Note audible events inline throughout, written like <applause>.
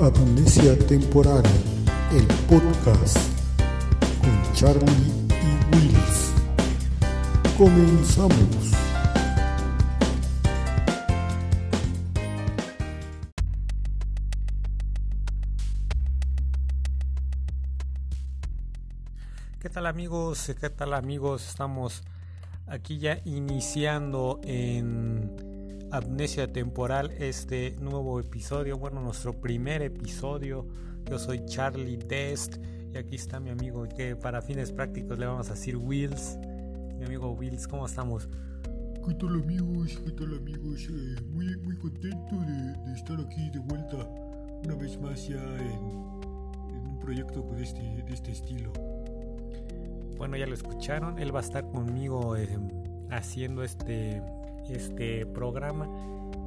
Amnesia Temporal, el podcast con Charlie y Wills. Comenzamos. ¿Qué tal amigos? ¿Qué tal amigos? Estamos aquí ya iniciando en Amnesia Temporal este nuevo episodio, bueno, nuestro primer episodio. Yo soy Charlie Dest y aquí está mi amigo que para fines prácticos le vamos a decir Wills. Mi amigo Wills, ¿cómo estamos? ¿Qué tal amigos? ¿Qué tal amigos? Eh, muy, muy contento de, de, estar aquí de vuelta una vez más ya en, en un proyecto de este, de este estilo. Bueno, ya lo escucharon, él va a estar conmigo eh, haciendo este, este programa.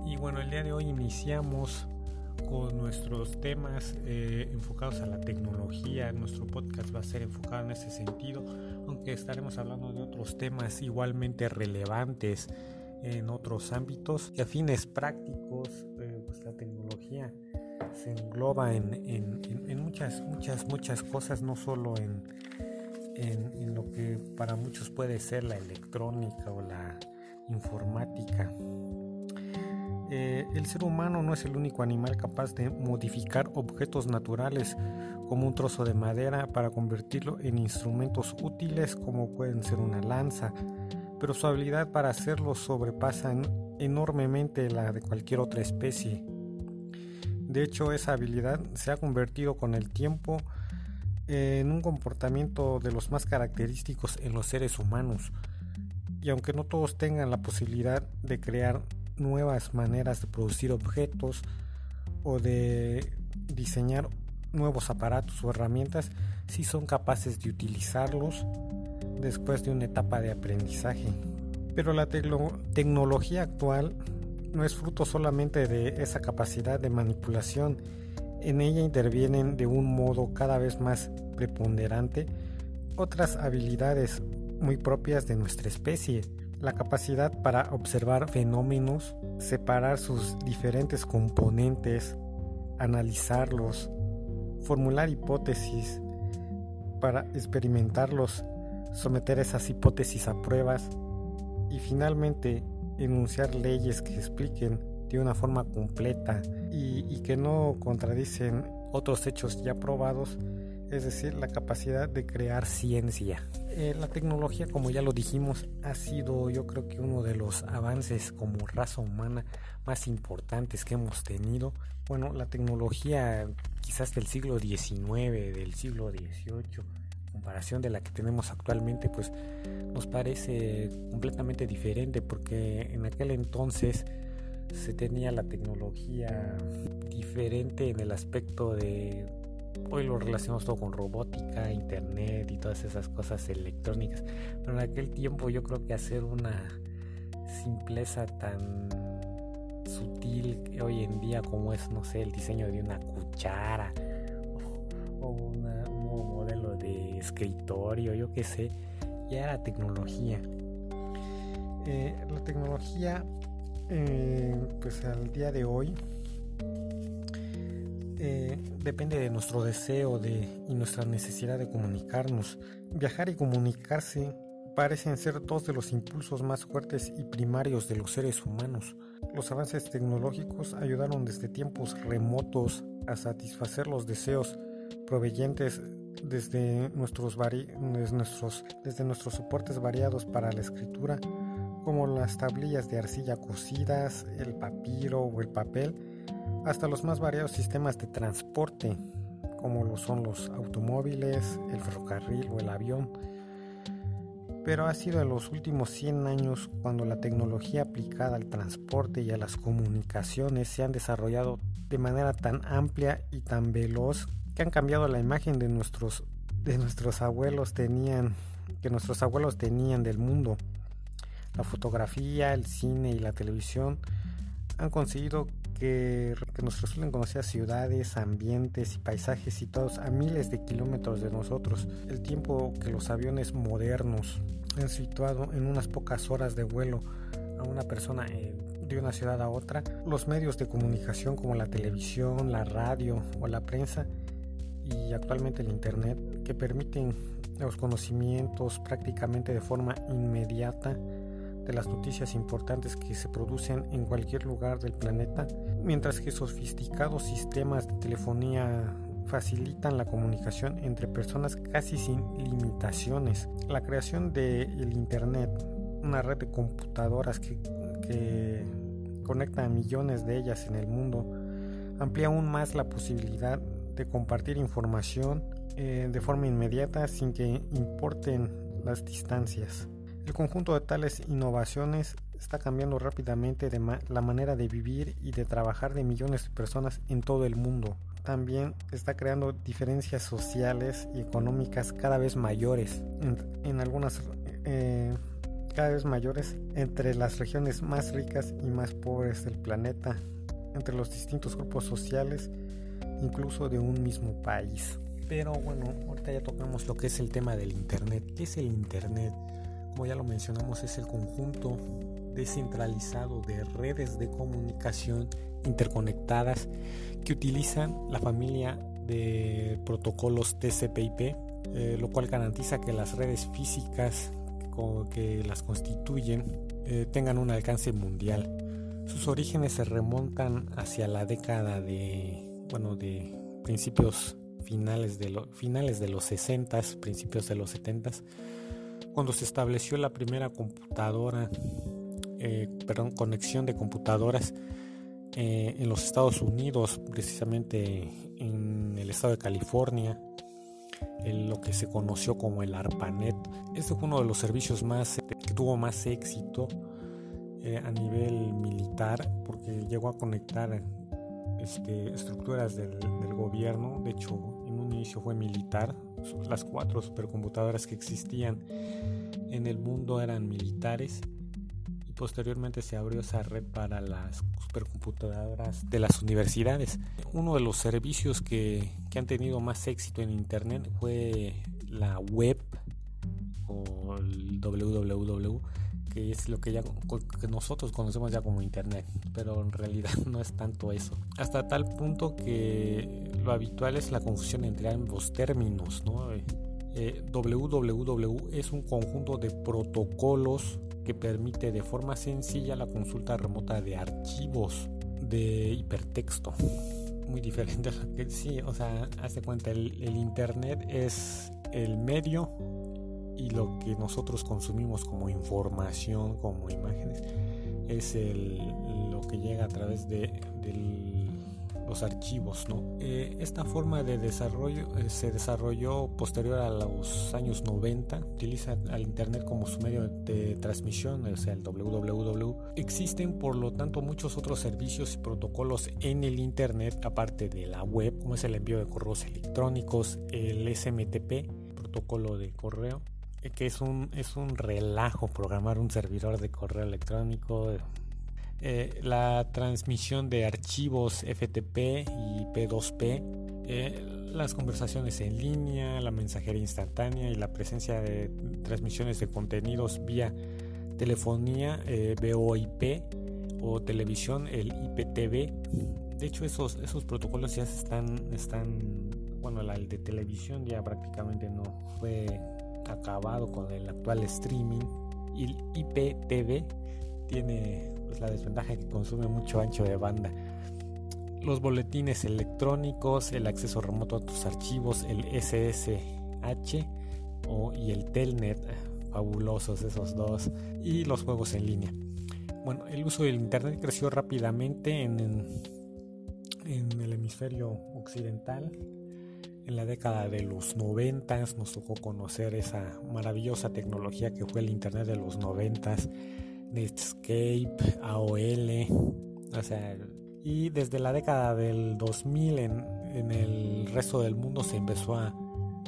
Y bueno, el día de hoy iniciamos con nuestros temas eh, enfocados a la tecnología. Nuestro podcast va a ser enfocado en ese sentido, aunque estaremos hablando de otros temas igualmente relevantes en otros ámbitos. Y a fines prácticos, eh, pues la tecnología se engloba en, en, en, en muchas, muchas, muchas cosas, no solo en lo que para muchos puede ser la electrónica o la informática. Eh, el ser humano no es el único animal capaz de modificar objetos naturales como un trozo de madera para convertirlo en instrumentos útiles como pueden ser una lanza, pero su habilidad para hacerlo sobrepasa enormemente la de cualquier otra especie. De hecho, esa habilidad se ha convertido con el tiempo en un comportamiento de los más característicos en los seres humanos. Y aunque no todos tengan la posibilidad de crear nuevas maneras de producir objetos o de diseñar nuevos aparatos o herramientas, sí son capaces de utilizarlos después de una etapa de aprendizaje. Pero la tecnología actual no es fruto solamente de esa capacidad de manipulación en ella intervienen de un modo cada vez más preponderante otras habilidades muy propias de nuestra especie, la capacidad para observar fenómenos, separar sus diferentes componentes, analizarlos, formular hipótesis para experimentarlos, someter esas hipótesis a pruebas y finalmente enunciar leyes que expliquen de una forma completa y, que no contradicen otros hechos ya probados, es decir, la capacidad de crear ciencia. Eh, la tecnología, como ya lo dijimos, ha sido yo creo que uno de los avances como raza humana más importantes que hemos tenido. Bueno, la tecnología quizás del siglo XIX, del siglo XVIII, comparación de la que tenemos actualmente, pues nos parece completamente diferente porque en aquel entonces se tenía la tecnología diferente en el aspecto de hoy lo relacionamos todo con robótica, internet y todas esas cosas electrónicas. Pero en aquel tiempo yo creo que hacer una simpleza tan sutil hoy en día como es, no sé, el diseño de una cuchara o, un nuevo modelo de escritorio, yo qué sé, ya era tecnología. Eh, la tecnología eh, pues al día de hoy eh, depende de nuestro deseo de, y nuestra necesidad de comunicarnos. Viajar y comunicarse parecen ser dos de los impulsos más fuertes y primarios de los seres humanos. Los avances tecnológicos ayudaron desde tiempos remotos a satisfacer los deseos provenientes desde nuestros, desde nuestros, desde nuestros soportes variados para la escritura como las tablillas de arcilla cocidas, el papiro o el papel, hasta los más variados sistemas de transporte, como son los automóviles, el ferrocarril o el avión. Pero ha sido en los últimos 100 años cuando la tecnología aplicada al transporte y a las comunicaciones se han desarrollado de manera tan amplia y tan veloz que han cambiado la imagen de nuestros, de nuestros abuelos tenían, que nuestros abuelos tenían del mundo. La fotografía, el cine y la televisión han conseguido que, nos resulten conocidas ciudades, ambientes y paisajes situados a miles de kilómetros de nosotros. El tiempo que los aviones modernos han situado en unas pocas horas de vuelo a una persona eh, de una ciudad a otra, los medios de comunicación como la televisión, la radio o la prensa y actualmente el Internet que permiten los conocimientos prácticamente de forma inmediata de las noticias importantes que se producen en cualquier lugar del planeta, mientras que sofisticados sistemas de telefonía facilitan la comunicación entre personas casi sin limitaciones. La creación del Internet, una red de computadoras que, que conecta a millones de ellas en el mundo, amplía aún más la posibilidad de compartir información eh, de forma inmediata sin que importen las distancias. El conjunto de tales innovaciones está cambiando rápidamente de la manera de vivir y de trabajar de millones de personas en todo el mundo. También está creando diferencias sociales y económicas cada vez mayores, en, algunas eh, cada vez mayores entre las regiones más ricas y más pobres del planeta, entre los distintos grupos sociales incluso de un mismo país. Pero bueno, ahorita ya tocamos lo que es el tema del Internet. ¿Qué es el Internet? Como ya lo mencionamos, es el conjunto descentralizado de redes de comunicación interconectadas que utilizan la familia de protocolos TCP/IP, eh, lo cual garantiza que las redes físicas que las constituyen eh, tengan un alcance mundial. Sus orígenes se remontan hacia la década de bueno, de principios finales de, finales de los 60, principios de los 70, cuando se estableció la primera computadora, eh, perdón, conexión de computadoras eh, en los Estados Unidos, precisamente en el estado de California, en lo que se conoció como el ARPANET. Este fue uno de los servicios más que tuvo más éxito eh, a nivel militar porque llegó a conectar este, estructuras del, gobierno, de hecho en un inicio fue militar, las cuatro supercomputadoras que existían en el mundo eran militares y posteriormente se abrió esa red para las supercomputadoras de las universidades. Uno de los servicios que, que han tenido más éxito en Internet fue la web o el www que es lo que ya que nosotros conocemos ya como internet, pero en realidad <laughs> no es tanto eso. Hasta tal punto que lo habitual es la confusión entre ambos términos, ¿no? Eh, www es un conjunto de protocolos que permite de forma sencilla la consulta remota de archivos de hipertexto. Muy diferente a lo que sí, o sea, hace cuenta, el, internet es el medio y lo que nosotros consumimos como información, como imágenes, es el, lo que llega a través de, los archivos. ¿no? Eh, esta forma de desarrollo eh, se desarrolló posterior a los años 90, utiliza al Internet como su medio de transmisión, o sea, el www. Existen por lo tanto muchos otros servicios y protocolos en el Internet, aparte de la web, como es el envío de correos electrónicos, el SMTP, protocolo de correo, que es un, es un relajo programar un servidor de correo electrónico. Eh, la transmisión de archivos FTP y P2P, eh, las conversaciones en línea, la mensajería instantánea y la presencia de transmisiones de contenidos vía telefonía eh, VoIP o televisión, el IPTV. De hecho, esos, esos protocolos ya están, están, bueno, el de televisión ya prácticamente no fue acabado con el actual streaming y el IPTV tiene pues, la desventaja que consume mucho ancho de banda. Los boletines electrónicos, el acceso remoto a tus archivos, el SSH o, y el Telnet, fabulosos esos dos, y los juegos en línea. Bueno, el uso del Internet creció rápidamente en, en el hemisferio occidental en la década de los 90 nos tocó conocer esa maravillosa tecnología que fue el Internet de los 90, Netscape, AOL, o sea, y desde la década del 2000 en, en el resto del mundo se empezó a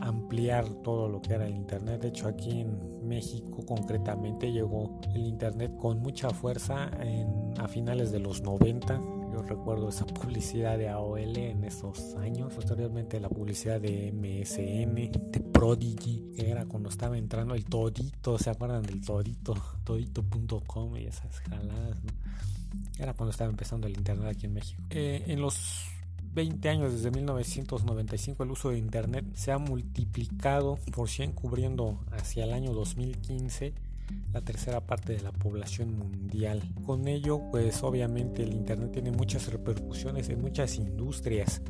ampliar todo lo que era el Internet. De hecho, aquí en México concretamente llegó el Internet con mucha fuerza en, a finales de los 90 yo recuerdo esa <laughs> publicidad de AOL en esos años. Posteriormente la publicidad de MSN, de Prodigy, que era cuando estaba entrando el Todito, ¿se acuerdan del Todito? <laughs> Todito.com y esas jaladas, Era cuando estaba empezando el Internet aquí en México. Eh, en los 20 años desde 1995 el uso de Internet se ha multiplicado por 100 cubriendo hacia el año 2015 la tercera parte de la población mundial. Con ello, pues obviamente el Internet tiene muchas repercusiones en muchas industrias.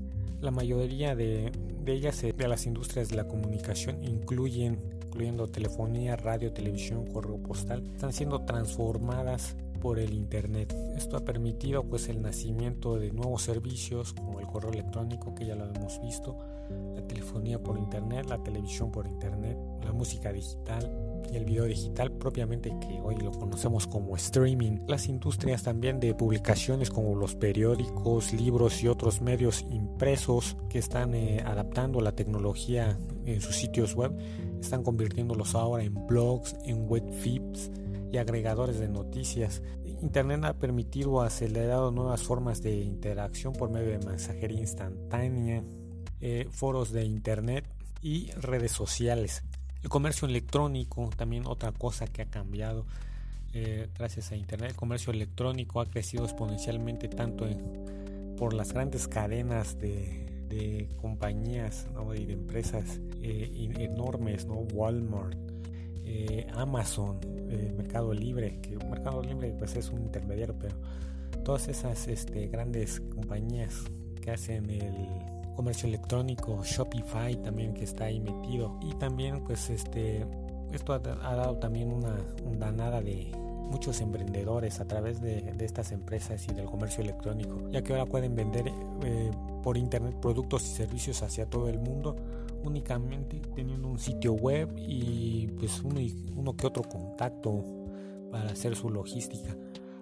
La mayoría de, de ellas, eh, de las industrias de la comunicación, incluyen, incluyendo telefonía, radio, televisión, correo postal, están siendo transformadas por el internet. Esto ha permitido pues el nacimiento de nuevos servicios como el correo electrónico que ya lo hemos visto, la telefonía por internet, la televisión por internet, la música digital y el video digital propiamente que hoy lo conocemos como streaming. Las industrias también de publicaciones como los periódicos, libros y otros medios impresos que están eh, adaptando la tecnología en sus sitios web están convirtiéndolos ahora en blogs, en web feeds y agregadores de noticias. Internet ha permitido acelerado nuevas formas de interacción por medio de mensajería instantánea, eh, foros de Internet y redes sociales. El comercio electrónico, también otra cosa que ha cambiado eh, gracias a Internet. El comercio electrónico ha crecido exponencialmente tanto por las grandes cadenas de, compañías y de empresas eh, enormes, ¿no? Walmart, eh, Amazon, Mercado Libre, que Mercado Libre pues es un intermediario, pero todas esas este, grandes compañías que hacen el comercio electrónico, Shopify también que está ahí metido y también pues este esto ha, dado también una, danada de muchos emprendedores a través de, estas empresas y del comercio electrónico, ya que ahora pueden vender eh, por internet productos y servicios hacia todo el mundo únicamente teniendo un sitio web y pues uno, uno que otro contacto para hacer su logística.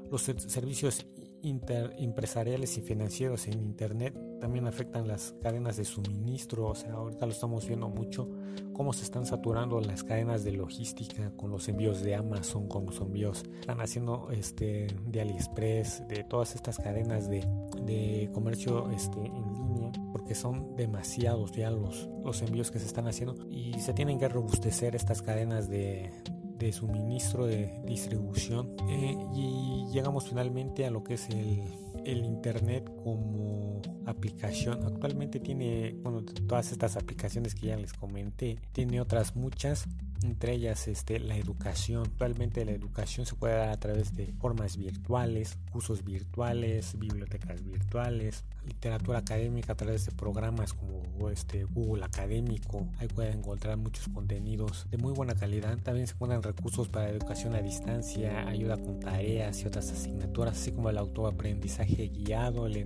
Los servicios empresariales y financieros en Internet también afectan las cadenas de suministro. O sea, ahorita lo estamos viendo mucho, cómo se están saturando las cadenas de logística con los envíos de Amazon, con los envíos están haciendo este, de AliExpress, de todas estas cadenas de, de comercio este, en línea, porque son demasiados ya los, los envíos que se están haciendo y se tienen que robustecer estas cadenas de, de suministro, de distribución. Eh, y llegamos finalmente a lo que es el, el Internet como aplicación. Actualmente tiene, bueno, todas estas aplicaciones que ya les comenté, tiene otras muchas entre ellas este, la educación. Actualmente la educación se puede dar a través de formas virtuales, cursos virtuales, bibliotecas virtuales, literatura académica a través de programas como este Google Académico. Ahí pueden encontrar muchos contenidos de muy buena calidad. También se encuentran recursos para educación a distancia, ayuda con tareas y otras asignaturas, así como el autoaprendizaje guiado, el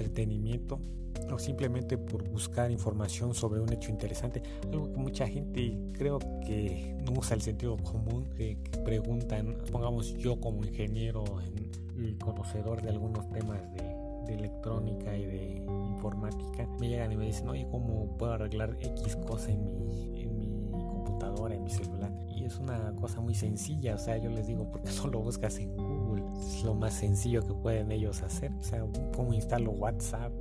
entretenimiento o simplemente por buscar información sobre un hecho interesante, algo que mucha gente creo que no usa el sentido común, que, preguntan, pongamos yo como ingeniero y conocedor de algunos temas de, electrónica y de informática, me llegan y me dicen, oye, ¿cómo puedo arreglar X cosa en mi en mi celular? Y es una cosa muy sencilla, o sea, yo les digo, porque <laughs> solo buscas en Google, es lo más sencillo que pueden ellos hacer, o sea, cómo instalo WhatsApp,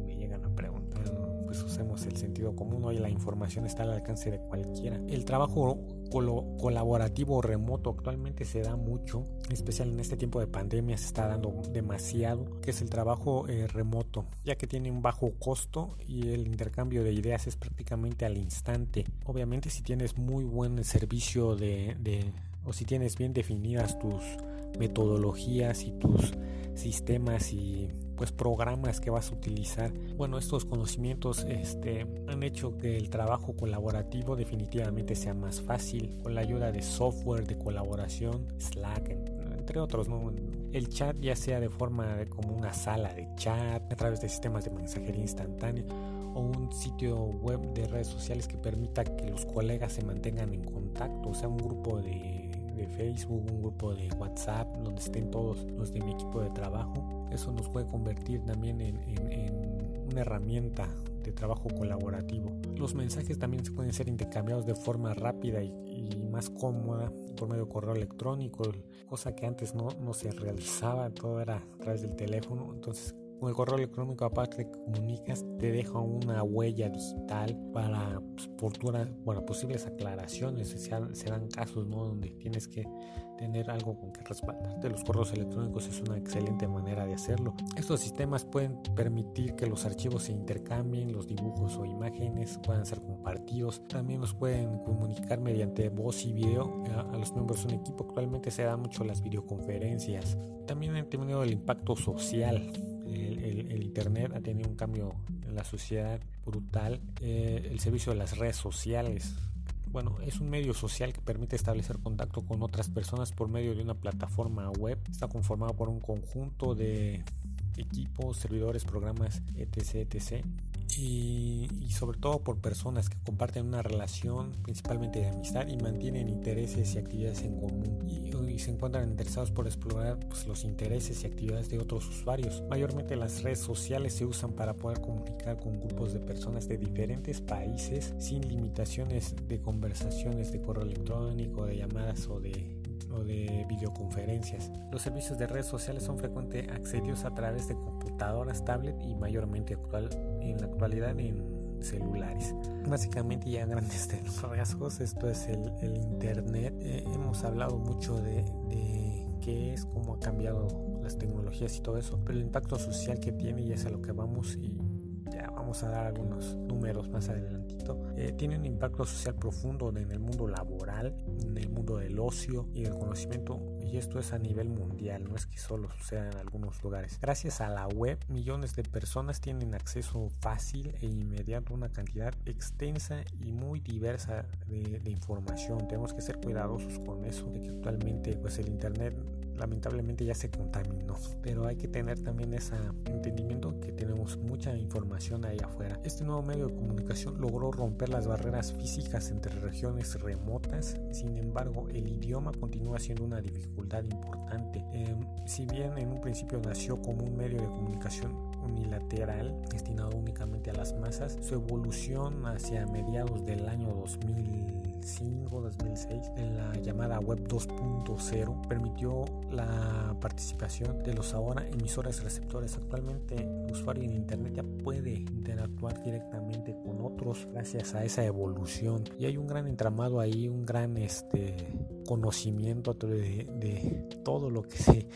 pues usemos el sentido común. Hoy la información está al alcance de cualquiera. El trabajo colaborativo remoto actualmente se da mucho, en especial en este tiempo de pandemia se está dando demasiado, que es el trabajo eh, remoto, ya que tiene un bajo costo y el intercambio de ideas es prácticamente al instante. Obviamente si tienes muy buen servicio de, de o si tienes bien definidas tus metodologías y tus sistemas y pues programas que vas a utilizar. Bueno, estos conocimientos este, han hecho que el trabajo colaborativo definitivamente sea más fácil con la ayuda de software de colaboración, Slack, entre otros. ¿no? El chat ya sea de forma como una sala de chat a través de sistemas de mensajería instantánea o un sitio web de redes sociales que permita que los colegas se mantengan en contacto, o sea, un grupo de Facebook, un grupo de WhatsApp donde estén todos los de mi equipo de trabajo. Eso nos puede convertir también en, una herramienta de trabajo colaborativo. Los mensajes también se pueden ser intercambiados de forma rápida y, más cómoda por medio de correo electrónico, cosa que antes no, no se realizaba, todo era a través del teléfono. Entonces Con el correo electrónico, aparte que comunicas, te deja una huella digital para pues, bueno, posibles aclaraciones. Se, dan casos ¿no? donde tienes que tener algo con que respaldarte. Los correos electrónicos es una excelente manera de hacerlo. Estos sistemas pueden permitir que los archivos se intercambien, los dibujos o imágenes puedan ser compartidos. También nos pueden comunicar mediante voz y video a, los miembros de un equipo. Actualmente se dan mucho las videoconferencias. También han tenido el impacto social. El, Internet ha tenido un cambio en la sociedad brutal. Eh, el servicio de las redes sociales bueno, es un medio social que permite establecer contacto con otras personas por medio de una plataforma web. Está conformado por un conjunto de equipos, servidores, programas, etc. etc y, sobre todo por personas que comparten una relación principalmente de amistad y mantienen intereses y actividades en común y, se encuentran interesados por explorar pues, los intereses y actividades de otros usuarios. Mayormente las redes sociales se usan para poder comunicar con grupos de personas de diferentes países sin limitaciones de conversaciones de correo electrónico, de llamadas o de o de videoconferencias. Los servicios de redes sociales son frecuentemente accedidos a través de computadoras, tablet y mayormente actual, en la actualidad en celulares. Básicamente ya grandes rasgos, esto es el, Internet. Eh, hemos hablado mucho de, de qué es, cómo ha cambiado las tecnologías y todo eso, pero el impacto social que tiene y es a lo que vamos y vamos a dar algunos números más adelantito, eh, tiene un impacto social profundo en el mundo laboral, en el mundo del ocio y del conocimiento y esto es a nivel mundial, no es que solo suceda en algunos lugares. Gracias a la web, millones de personas tienen acceso fácil e inmediato a una cantidad extensa y muy diversa de, información. Tenemos que ser cuidadosos con eso, de que actualmente pues el internet lamentablemente ya se contaminó. Pero hay que tener también ese entendimiento que tenemos mucha información ahí afuera. Este nuevo medio de comunicación logró romper las barreras físicas entre regiones remotas, sin embargo el idioma continúa siendo una dificultad importante. Em, si bien en un principio nació como un medio de comunicación unilateral destinado únicamente a las masas, su evolución hacia mediados del año 2000 2005-2006 en la llamada Web 2.0 permitió la participación de los ahora emisores receptores. Actualmente el usuario en Internet ya puede interactuar directamente con otros gracias a esa evolución y hay un gran entramado ahí, un gran este, conocimiento de, de todo lo que se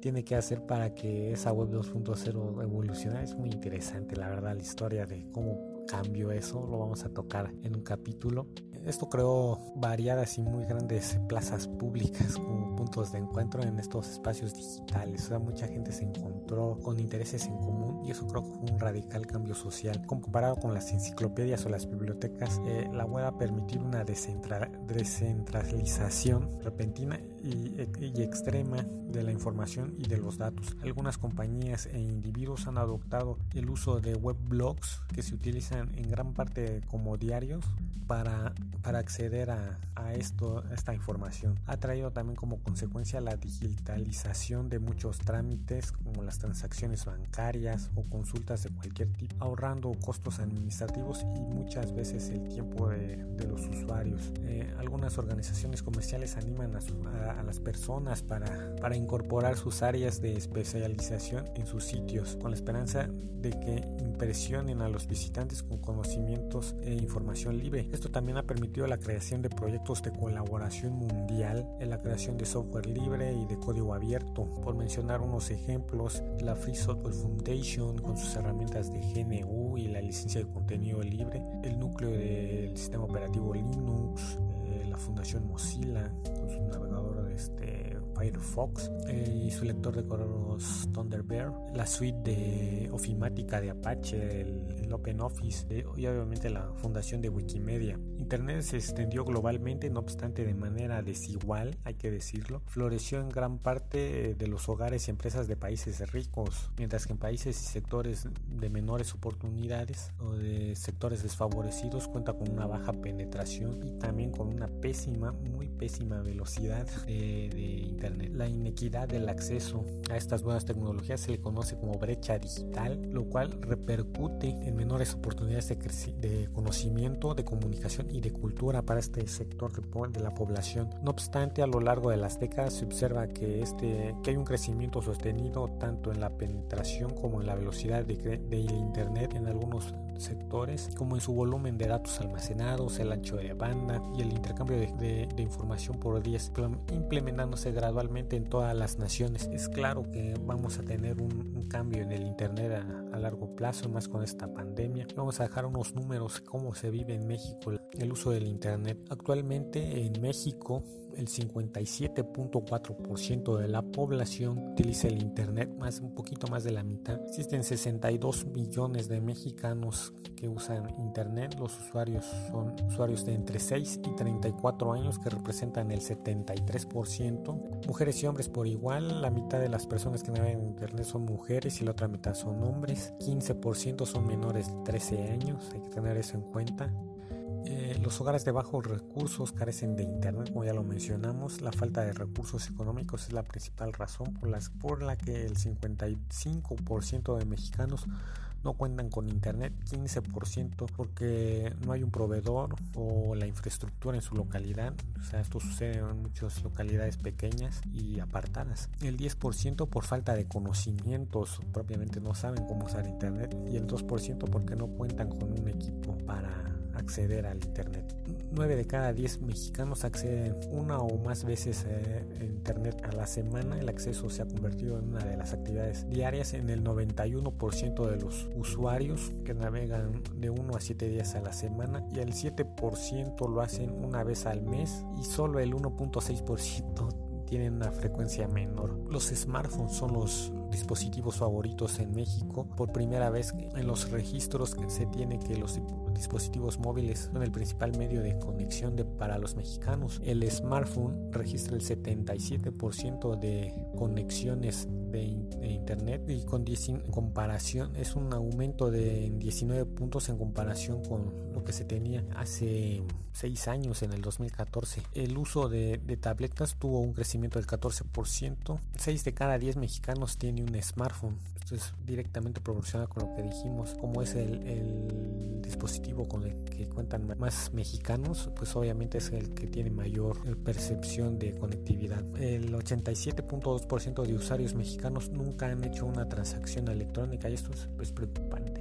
tiene que hacer para que esa web 2.0 evolucione. Es muy interesante, la verdad, la historia de cómo cambió eso. Lo vamos a tocar en un capítulo. Esto creó variadas y muy grandes plazas públicas como puntos de encuentro en estos espacios digitales. O sea, mucha gente se encontró con intereses en común y eso creo que fue un radical cambio social. Comparado con las enciclopedias o las bibliotecas, eh, la web ha permitido una descentralización repentina y, y extrema de la información y de los datos. Algunas compañías e individuos han adoptado el uso de web blogs que se utilizan en gran parte como diarios para para acceder a, esto, esta información. Ha traído también como consecuencia la digitalización de muchos trámites como las transacciones bancarias o consultas de cualquier tipo, ahorrando costos administrativos y muchas veces el tiempo de, los usuarios. Eh, algunas organizaciones comerciales animan a, las personas para, para incorporar sus áreas de especialización en sus sitios con la esperanza de que impresionen a los visitantes con conocimientos e información libre. Esto también ha permitido la creación de proyectos de colaboración mundial en la creación de software libre y de código abierto. Por mencionar unos ejemplos, la Free Software Foundation con sus herramientas de GNU y la licencia de contenido libre, el núcleo del sistema operativo Linux, eh, la Fundación Mozilla con su navegador este Firefox eh, y su lector de correos Thunderbird, la suite de ofimática de Apache, el, OpenOffice eh, y obviamente la fundación de Wikimedia. Internet se extendió globalmente, no obstante de manera desigual, hay que decirlo. Floreció en gran parte eh, de los hogares y empresas de países ricos, mientras que en países y sectores de menores oportunidades o de sectores desfavorecidos cuenta con una baja penetración y también con una pésima, muy pésima velocidad de, de internet Internet. La inequidad del acceso a estas nuevas tecnologías se le conoce como brecha digital, lo cual repercute en menores oportunidades de, de conocimiento, de comunicación y de cultura para este sector de, la población. No obstante, a lo largo de las décadas se observa que, este, que hay un crecimiento sostenido tanto en la penetración como en la velocidad de, de Internet en algunos sectores, como en su volumen de datos almacenados, el ancho de banda y el intercambio de, información por días, implementándose gradualmente en todas las naciones. Es claro que vamos a tener un, cambio en el Internet a, a, largo plazo, más con esta pandemia. Vamos a dejar unos números, cómo se vive en México el uso del Internet. Actualmente en México el 57.4% de la población utiliza el Internet, más un poquito más de la mitad. Existen 62 millones de mexicanos que usan Internet. Los usuarios son usuarios de entre 6 y 34 años que representan el 73%. Mujeres y hombres por igual. La mitad de las personas que navegan en Internet son mujeres y la otra mitad son hombres. 15% son menores de 13 años. Hay que tener eso en cuenta. Eh, los hogares de bajos recursos carecen de Internet, como ya lo mencionamos. La falta de recursos económicos es la principal razón por, las, por la que el 55% de mexicanos no cuentan con internet, 15% porque no hay un proveedor o la infraestructura en su localidad. O sea, esto sucede en muchas localidades pequeñas y apartadas. El 10% por falta de conocimientos, propiamente no saben cómo usar internet. Y el 2% porque no cuentan con un equipo para acceder al Internet. 9 de cada 10 mexicanos acceden una o más veces a Internet a la semana. El acceso se ha convertido en una de las actividades diarias en el 91% de los usuarios que navegan de 1 a 7 días a la semana y el 7% lo hacen una vez al mes y solo el 1.6% <laughs> tienen una frecuencia menor. Los smartphones son los dispositivos favoritos en México. Por primera vez en los registros se tiene que los dispositivos móviles son el principal medio de conexión de, para los mexicanos. El smartphone registra el 77% de conexiones de, internet y con en comparación es un aumento de 19 puntos en comparación con lo que se tenía hace 6 años en el 2014. El uso de, de tabletas tuvo un crecimiento del 14%. 6 de cada 10 mexicanos tiene un smartphone. Esto es directamente proporcional con lo que dijimos, como es el, dispositivo con el que cuentan más mexicanos, pues obviamente es el que tiene mayor percepción de conectividad. El 87.2% de usuarios mexicanos nunca han hecho una transacción electrónica y esto es preocupante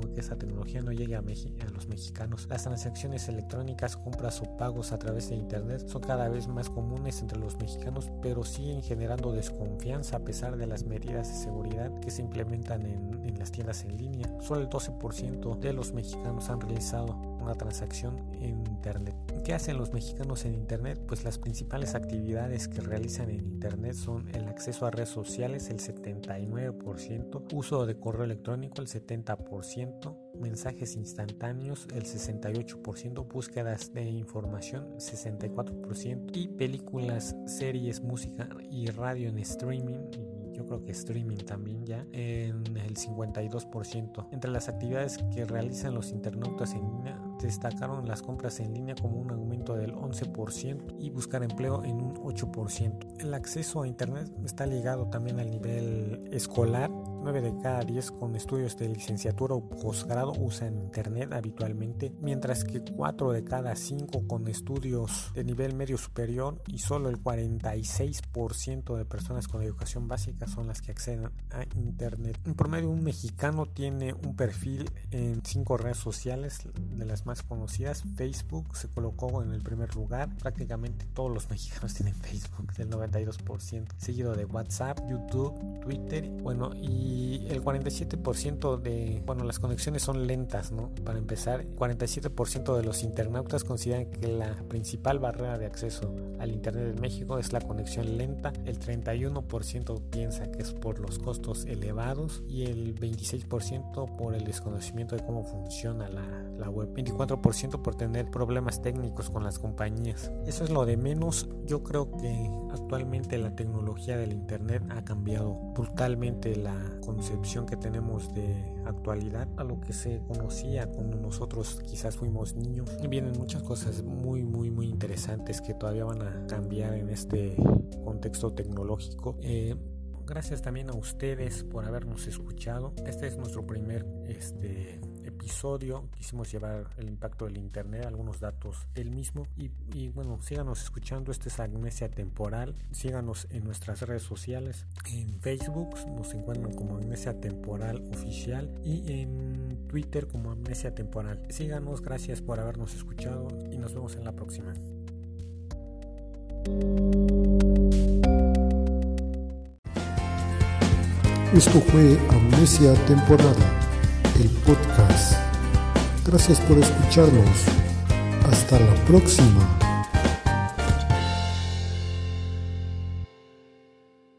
que esa tecnología no llegue a, a los mexicanos. Las transacciones electrónicas, compras o pagos a través de Internet son cada vez más comunes entre los mexicanos, pero siguen generando desconfianza a pesar de las medidas de seguridad que se implementan en, en las tiendas en línea. Solo el 12% de los mexicanos han realizado una transacción en Internet. ¿Qué hacen los mexicanos en Internet? Pues las principales actividades que realizan en Internet son el acceso a redes sociales, el 79%, uso de correo electrónico, el 70%, mensajes instantáneos, el 68%, búsquedas de información, 64%, y películas, series, música y radio en streaming yo creo que streaming también ya, en el 52%. Entre las actividades que realizan los internautas en línea, destacaron las compras en línea como un aumento del 11% y buscar empleo en un 8%. El acceso a Internet está ligado también al nivel escolar 9 de cada 10 con estudios de licenciatura o posgrado usan Internet habitualmente, mientras que 4 de cada 5 con estudios de nivel medio superior y solo el 46% de personas con educación básica son las que acceden a Internet. En promedio, un mexicano tiene un perfil en 5 redes sociales, de las más conocidas. Facebook se colocó en el primer lugar. Prácticamente todos los mexicanos tienen Facebook, el 92%, seguido de WhatsApp, YouTube, Twitter. Bueno, y y el 47% de, bueno, las conexiones son lentas, ¿no? Para empezar, 47% de los internautas consideran que la principal barrera de acceso al Internet en México es la conexión lenta, el 31% piensa que es por los costos elevados y el 26% por el desconocimiento de cómo funciona la, la web, 24% por tener problemas técnicos con las compañías. Eso es lo de menos, yo creo que actualmente la tecnología del Internet ha cambiado brutalmente la concepción que tenemos de actualidad a lo que se conocía cuando nosotros quizás fuimos niños. Vienen muchas cosas muy, muy, muy interesantes que todavía van a cambiar en este contexto tecnológico. Eh, gracias también a ustedes por habernos escuchado. Este es nuestro primer este, episodio quisimos llevar el impacto del internet, algunos datos del mismo y, bueno, síganos escuchando, este es Amnesia Temporal, síganos en nuestras redes sociales, en Facebook nos encuentran como Amnesia Temporal Oficial y en Twitter como Amnesia Temporal. Síganos, gracias por habernos escuchado y nos vemos en la próxima. Esto fue Amnesia Temporal el podcast. Gracias por escucharnos. Hasta la próxima.